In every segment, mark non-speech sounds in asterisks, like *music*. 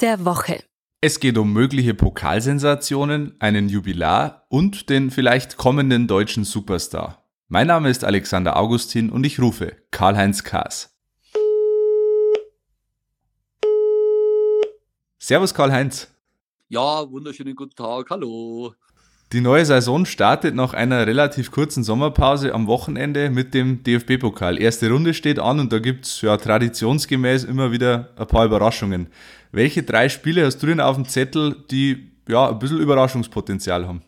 Der Woche. Es geht um mögliche Pokalsensationen, einen Jubilar und den vielleicht kommenden deutschen Superstar. Mein Name ist Alexander Augustin und ich rufe Karl-Heinz Kaas. Servus Karl-Heinz. Ja, wunderschönen guten Tag, hallo. Die neue Saison startet nach einer relativ kurzen Sommerpause am Wochenende mit dem DFB-Pokal. Erste Runde steht an und da gibt's ja traditionsgemäß immer wieder ein paar Überraschungen. Welche drei Spiele hast du denn auf dem Zettel, die ja ein bisschen Überraschungspotenzial haben?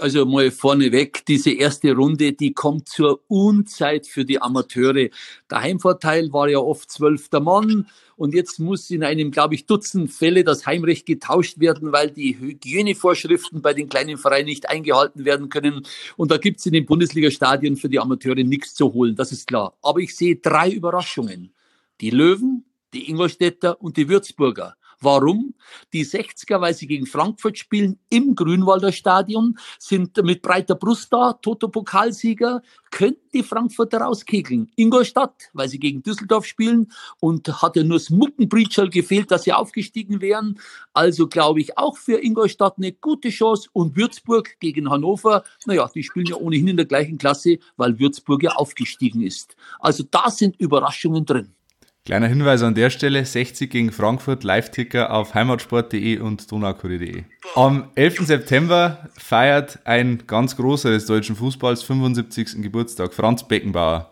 Also mal vorneweg, diese erste Runde, die kommt zur Unzeit für die Amateure. Der Heimvorteil war ja oft zwölfter Mann und jetzt muss in einem, glaube ich, Dutzend Fälle das Heimrecht getauscht werden, weil die Hygienevorschriften bei den kleinen Vereinen nicht eingehalten werden können. Und da gibt's in den Bundesliga-Stadien für die Amateure nichts zu holen, das ist klar. Aber ich sehe drei Überraschungen. Die Löwen, die Ingolstädter und die Würzburger. Warum? Die 60er, weil sie gegen Frankfurt spielen, im Grünwalder Stadion, sind mit breiter Brust da, Toto-Pokalsieger, könnten die Frankfurter rauskegeln. Ingolstadt, weil sie gegen Düsseldorf spielen und hat ja nur das Muckenbreacherl gefehlt, dass sie aufgestiegen wären. Also glaube ich auch für Ingolstadt eine gute Chance und Würzburg gegen Hannover, naja, die spielen ja ohnehin in der gleichen Klasse, weil Würzburg ja aufgestiegen ist. Also da sind Überraschungen drin. Kleiner Hinweis an der Stelle, 60 gegen Frankfurt, Live-Ticker auf heimatsport.de und donaukurier.de. Am 11. September feiert ein ganz großer des deutschen Fußballs 75. Geburtstag, Franz Beckenbauer.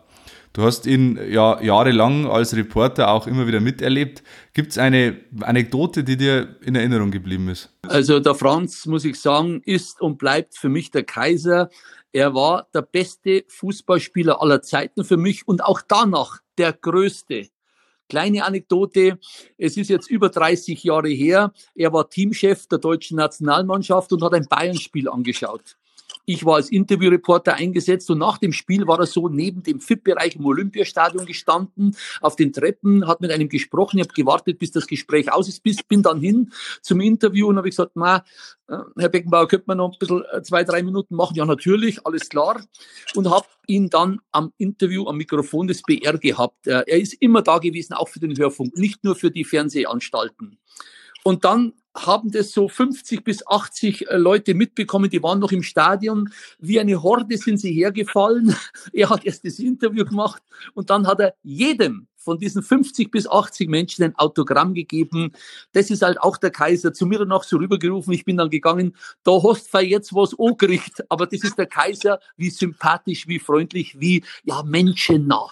Du hast ihn ja jahrelang als Reporter auch immer wieder miterlebt. Gibt es eine Anekdote, die dir in Erinnerung geblieben ist? Also der Franz, muss ich sagen, ist und bleibt für mich der Kaiser. Er war der beste Fußballspieler aller Zeiten für mich und auch danach der größte. Kleine Anekdote, es ist jetzt über 30 Jahre her. Er war Teamchef der deutschen Nationalmannschaft und hat ein Bayern-Spiel angeschaut. Ich war als Interviewreporter eingesetzt und nach dem Spiel war er so neben dem FIP-Bereich im Olympiastadion gestanden, auf den Treppen, hat mit einem gesprochen. Ich habe gewartet, bis das Gespräch aus ist, bis, bin dann hin zum Interview und habe gesagt, Ma, äh, Herr Beckenbauer, könnte man noch ein bisschen äh, zwei, drei Minuten machen? Ja, natürlich, alles klar. Und habe ihn dann am Interview, am Mikrofon des BR gehabt. Äh, er ist immer da gewesen, auch für den Hörfunk, nicht nur für die Fernsehanstalten. Und dann haben das so 50 bis 80 äh, Leute mitbekommen, die waren noch im Stadion. Wie eine Horde sind sie hergefallen. *laughs* Er hat erst das Interview gemacht und dann hat er jedem von diesen 50 bis 80 Menschen ein Autogramm gegeben. Das ist halt auch der Kaiser. Zu mir noch so rübergerufen. Ich bin dann gegangen. Da hast du jetzt was angerichtet. Aber das ist der Kaiser. Wie sympathisch, wie freundlich, wie, ja, menschennah.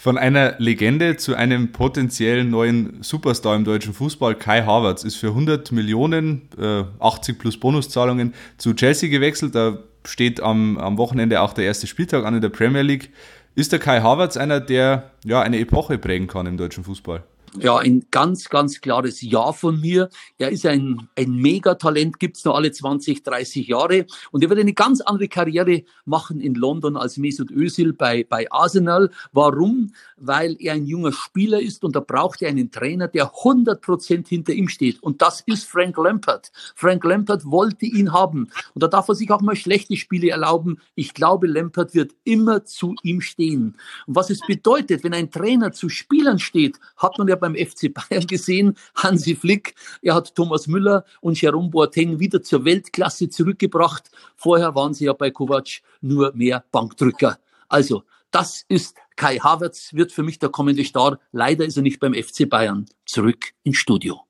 Von einer Legende zu einem potenziellen neuen Superstar im deutschen Fußball, Kai Havertz, ist für 100 Millionen, äh, 80 plus Bonuszahlungen zu Chelsea gewechselt. Da steht am, am Wochenende auch der erste Spieltag an in der Premier League. Ist der Kai Havertz einer, der ja eine Epoche prägen kann im deutschen Fußball? Ja, ein ganz, ganz klares Ja von mir. Er ist ein, ein Megatalent, gibt's nur alle 20, 30 Jahre. Und er wird eine ganz andere Karriere machen in London als Mesut Özil bei, bei Arsenal. Warum? Weil er ein junger Spieler ist und da braucht er einen Trainer, der 100 Prozent hinter ihm steht. Und das ist Frank Lampard. Frank Lampard wollte ihn haben. Und da darf er sich auch mal schlechte Spiele erlauben. Ich glaube, Lampard wird immer zu ihm stehen. Und was es bedeutet, wenn ein Trainer zu Spielern steht, hat man ja beim FC Bayern gesehen. Hansi Flick, er hat Thomas Müller und Jerome Boateng wieder zur Weltklasse zurückgebracht. Vorher waren sie ja bei Kovac nur mehr Bankdrücker. Also, das ist Kai Havertz, wird für mich der kommende Star. Leider ist er nicht beim FC Bayern. Zurück ins Studio.